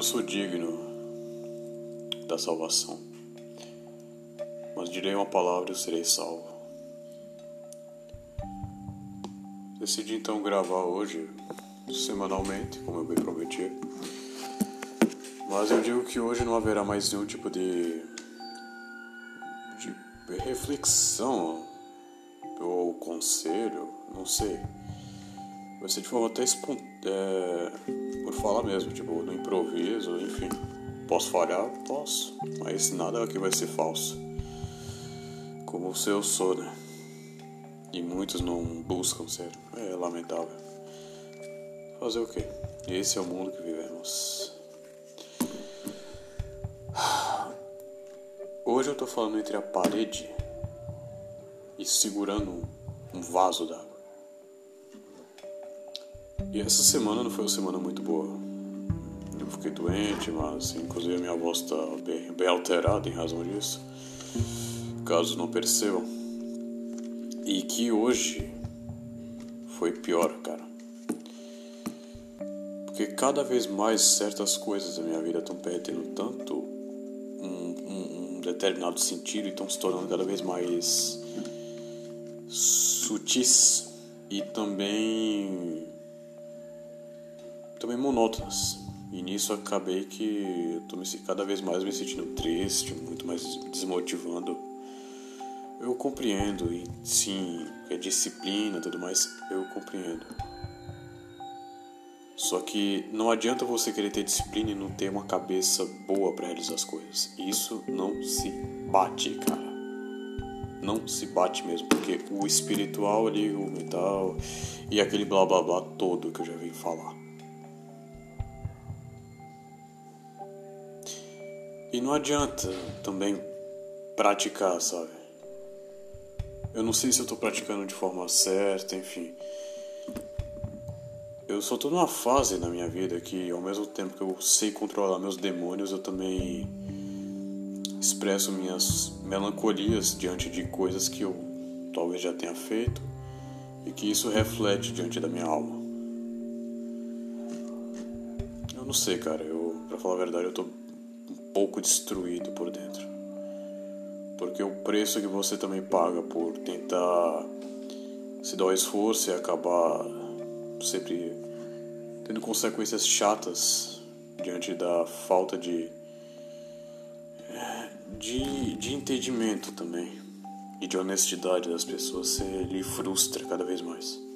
não sou digno da salvação, mas direi uma palavra e eu serei salvo. Decidi então gravar hoje, semanalmente, como eu bem prometi. Mas eu digo que hoje não haverá mais nenhum tipo de, de reflexão ou conselho, não sei. Vai ser de forma até espontânea, é, por falar mesmo, tipo, no improviso, enfim. Posso falhar? Posso, mas nada aqui vai ser falso. Como o seu sou, né? E muitos não buscam ser. É lamentável. Fazer o quê? Esse é o mundo que vivemos. Hoje eu tô falando entre a parede e segurando um vaso d'água. E essa semana não foi uma semana muito boa. Eu fiquei doente, mas inclusive a minha voz está bem, bem alterada em razão disso. Caso não percebam. E que hoje foi pior, cara. Porque cada vez mais certas coisas da minha vida estão perdendo tanto um, um, um determinado sentido e estão se tornando cada vez mais sutis e também também monótonas. E nisso acabei que eu tô me, cada vez mais me sentindo triste, muito mais desmotivando eu compreendo, e sim, é disciplina e tudo mais, eu compreendo. Só que não adianta você querer ter disciplina e não ter uma cabeça boa para realizar as coisas. Isso não se bate, cara. Não se bate mesmo, porque o espiritual ali, o mental e aquele blá blá blá todo que eu já vi falar. E não adianta também praticar, sabe? Eu não sei se eu tô praticando de forma certa, enfim. Eu só tô numa fase na minha vida que, ao mesmo tempo que eu sei controlar meus demônios, eu também expresso minhas melancolias diante de coisas que eu talvez já tenha feito e que isso reflete diante da minha alma. Eu não sei, cara. Eu, pra falar a verdade, eu tô pouco destruído por dentro. Porque o preço que você também paga por tentar se dar o esforço e acabar sempre tendo consequências chatas diante da falta de de, de entendimento também e de honestidade das pessoas, você lhe frustra cada vez mais.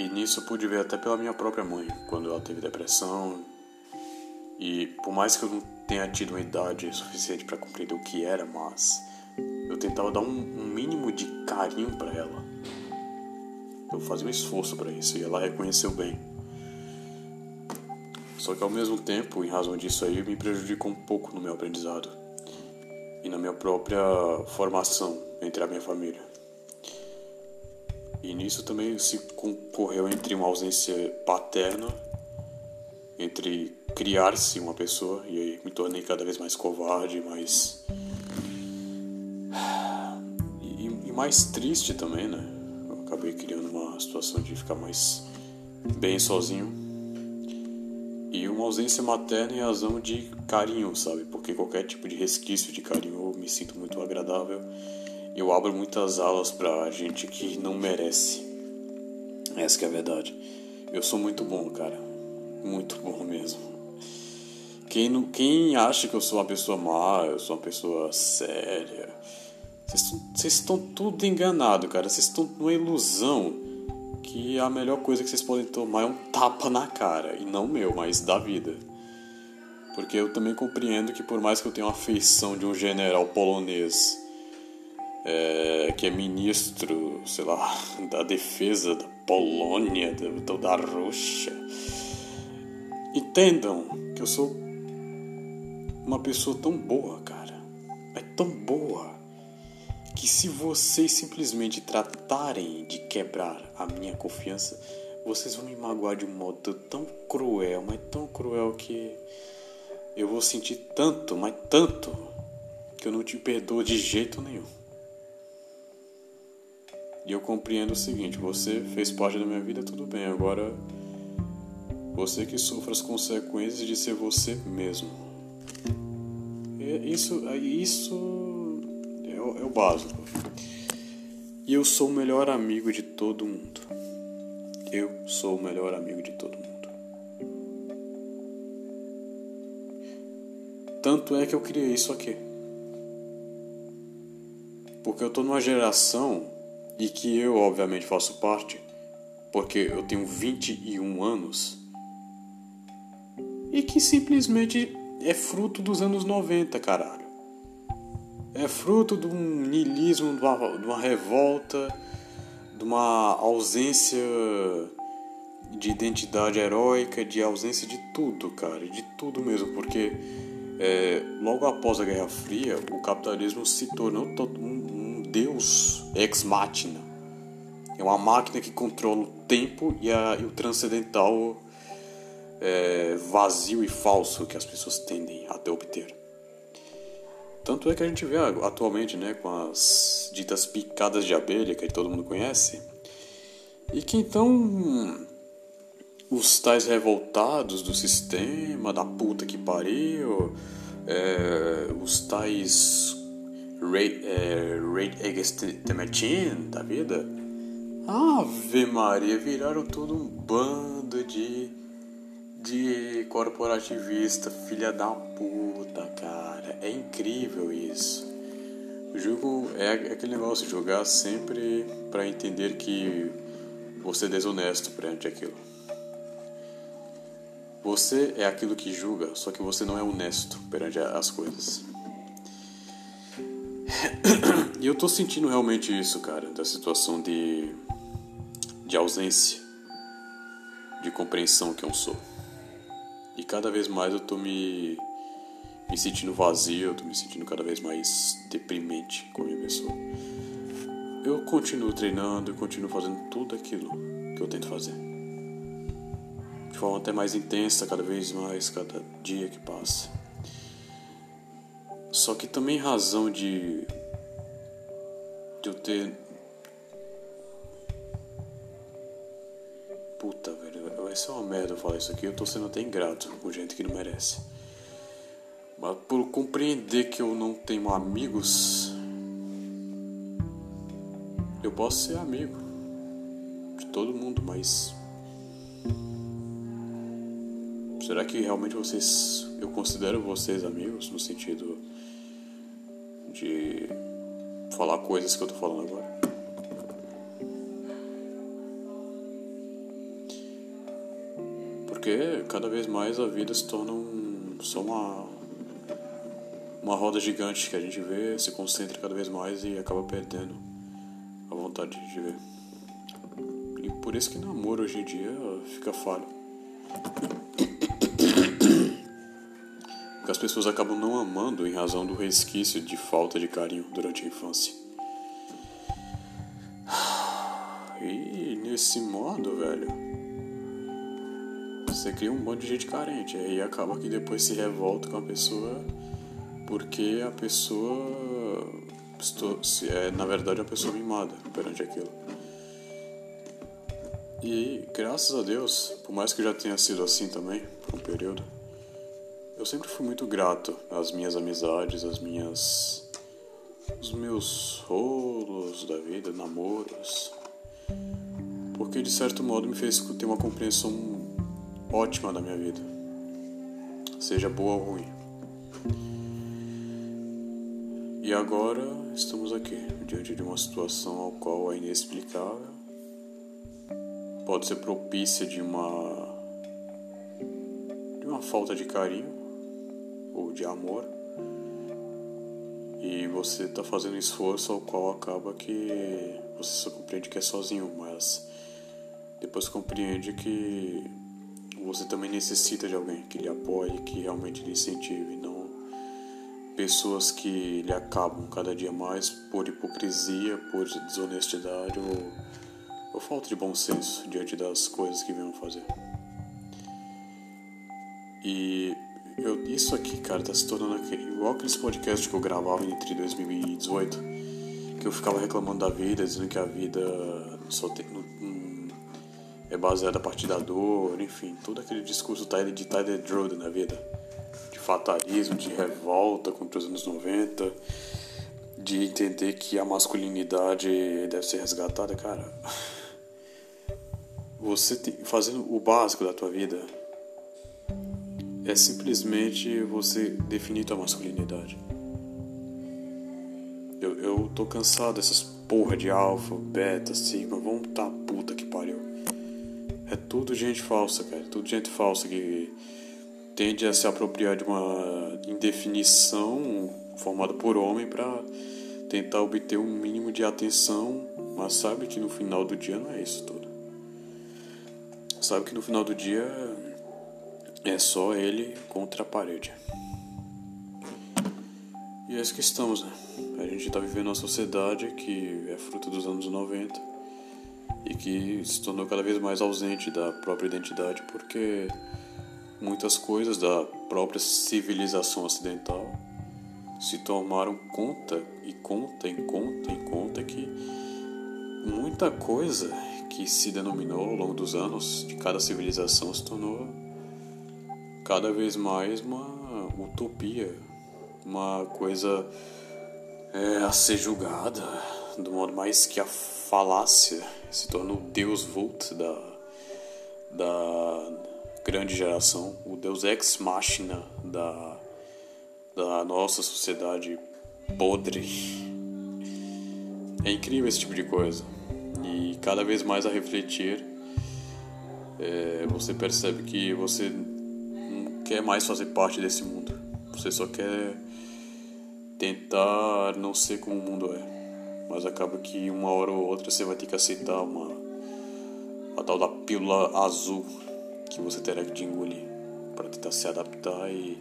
E nisso eu pude ver até pela minha própria mãe, quando ela teve depressão. E por mais que eu não tenha tido uma idade suficiente para compreender o que era, mas eu tentava dar um, um mínimo de carinho para ela. Eu fazia um esforço para isso e ela reconheceu bem. Só que ao mesmo tempo, em razão disso aí, me prejudicou um pouco no meu aprendizado e na minha própria formação entre a minha família. E nisso também se concorreu entre uma ausência paterna, entre criar-se uma pessoa e aí me tornei cada vez mais covarde, mais e, e, mais triste também, né? Eu acabei criando uma situação de ficar mais bem sozinho e uma ausência materna em razão de carinho, sabe? Porque qualquer tipo de resquício de carinho eu me sinto muito agradável. Eu abro muitas alas pra gente que não merece. Essa que é a verdade. Eu sou muito bom, cara. Muito bom mesmo. Quem, não, quem acha que eu sou uma pessoa má, eu sou uma pessoa séria, vocês estão tudo enganado, cara. Vocês estão numa ilusão que a melhor coisa que vocês podem tomar é um tapa na cara. E não meu, mas da vida. Porque eu também compreendo que por mais que eu tenha uma feição de um general polonês é, que é ministro, sei lá, da defesa da Polônia, da, da Rússia, entendam que eu sou uma pessoa tão boa, cara. É tão boa que se vocês simplesmente tratarem de quebrar a minha confiança, vocês vão me magoar de um modo tão cruel, mas tão cruel que eu vou sentir tanto, mas tanto, que eu não te perdoo de jeito nenhum. E eu compreendo o seguinte: você fez parte da minha vida, tudo bem, agora Você que sofre as consequências de ser você mesmo. Isso, isso é o, é o básico. E eu sou o melhor amigo de todo mundo. Eu sou o melhor amigo de todo mundo. Tanto é que eu criei isso aqui. Porque eu tô numa geração e que eu, obviamente, faço parte, porque eu tenho 21 anos, e que simplesmente é fruto dos anos 90, caralho. É fruto de um niilismo, de uma, de uma revolta, de uma ausência de identidade heróica, de ausência de tudo, cara, de tudo mesmo, porque é, logo após a Guerra Fria, o capitalismo se tornou um, deus ex machina. É uma máquina que controla o tempo e, a, e o transcendental é, vazio e falso que as pessoas tendem a obter. Tanto é que a gente vê atualmente né, com as ditas picadas de abelha que todo mundo conhece, e que então os tais revoltados do sistema, da puta que pariu, é, os tais Rage é, Against the Machine da vida, Ave Maria, viraram todo um bando de, de corporativista, filha da puta, cara. É incrível isso. O jogo é aquele negócio, jogar sempre para entender que você é desonesto perante aquilo. Você é aquilo que julga, só que você não é honesto perante as coisas. E eu tô sentindo realmente isso, cara, da situação de, de ausência de compreensão que eu sou. E cada vez mais eu tô me, me sentindo vazio, eu tô me sentindo cada vez mais deprimente como pessoa. Eu continuo treinando, eu continuo fazendo tudo aquilo que eu tento fazer forma até mais intensa cada vez mais, cada dia que passa. Só que também razão de, de eu ter. Puta, velho, vai ser uma merda eu falar isso aqui. Eu tô sendo até ingrato com gente que não merece. Mas por compreender que eu não tenho amigos, eu posso ser amigo de todo mundo, mas Será que realmente vocês. Eu considero vocês amigos no sentido de falar coisas que eu tô falando agora? Porque cada vez mais a vida se torna um, só uma. Uma roda gigante que a gente vê, se concentra cada vez mais e acaba perdendo a vontade de viver. E por isso que namoro hoje em dia fica falho. Que as pessoas acabam não amando em razão do resquício de falta de carinho durante a infância. E nesse modo, velho, você cria um bando de gente carente. Aí acaba que depois se revolta com a pessoa porque a pessoa é, na verdade, a pessoa mimada perante aquilo. E graças a Deus, por mais que já tenha sido assim também, por um período, eu sempre fui muito grato às minhas amizades, às minhas. os meus rolos da vida, namoros. Porque de certo modo me fez ter uma compreensão ótima da minha vida, seja boa ou ruim. E agora estamos aqui, diante de uma situação ao qual é inexplicável, pode ser propícia de uma de uma falta de carinho ou de amor e você está fazendo esforço ao qual acaba que você só compreende que é sozinho, mas depois compreende que você também necessita de alguém que lhe apoie, que realmente lhe incentive, não pessoas que lhe acabam cada dia mais por hipocrisia, por desonestidade ou, ou falta de bom senso diante das coisas que venham fazer. E isso aqui, cara, tá se tornando igual aqueles podcasts que eu gravava entre 2018, que eu ficava reclamando da vida, dizendo que a vida só tem. Não, é baseada a partir da dor, enfim, todo aquele discurso de Tyler Durden na vida. De fatalismo, de revolta contra os anos 90, de entender que a masculinidade deve ser resgatada, cara. Você tem, fazendo o básico da tua vida é simplesmente você definir tua masculinidade. Eu, eu tô cansado dessas porra de alfa, beta, sigma, vamos tá puta que pariu. É tudo gente falsa, cara. Tudo gente falsa que tende a se apropriar de uma indefinição formada por homem para tentar obter um mínimo de atenção, mas sabe que no final do dia não é isso tudo. Sabe que no final do dia é só ele contra a parede. E é isso que estamos, né? A gente está vivendo uma sociedade que é fruto dos anos 90 e que se tornou cada vez mais ausente da própria identidade porque muitas coisas da própria civilização ocidental se tomaram conta e conta e conta e conta que muita coisa que se denominou ao longo dos anos de cada civilização se tornou cada vez mais uma utopia, uma coisa é, a ser julgada do modo mais que a falácia se tornou o Deus Vult da, da grande geração, o Deus ex machina da, da nossa sociedade podre. É incrível esse tipo de coisa. E cada vez mais a refletir, é, você percebe que você quer mais fazer parte desse mundo. Você só quer tentar não ser como o mundo é. Mas acaba que uma hora ou outra você vai ter que aceitar uma a tal da pílula azul que você terá que engolir para tentar se adaptar e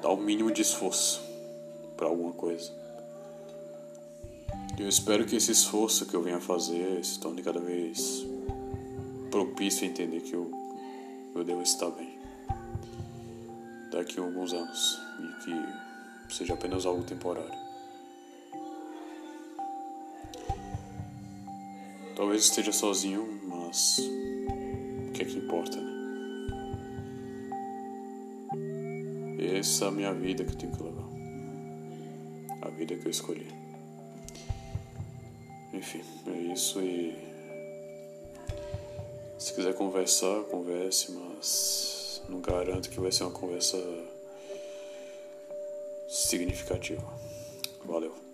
dar o mínimo de esforço para alguma coisa. Eu espero que esse esforço que eu venha fazer se torne cada vez propício a entender que eu, eu devo estar bem daqui a alguns anos e que seja apenas algo temporário. Talvez esteja sozinho, mas o que é que importa, né? Essa é a minha vida que eu tenho que levar. A vida que eu escolhi. Enfim, é isso e. Se quiser conversar, converse, mas não garanto que vai ser uma conversa significativa. Valeu.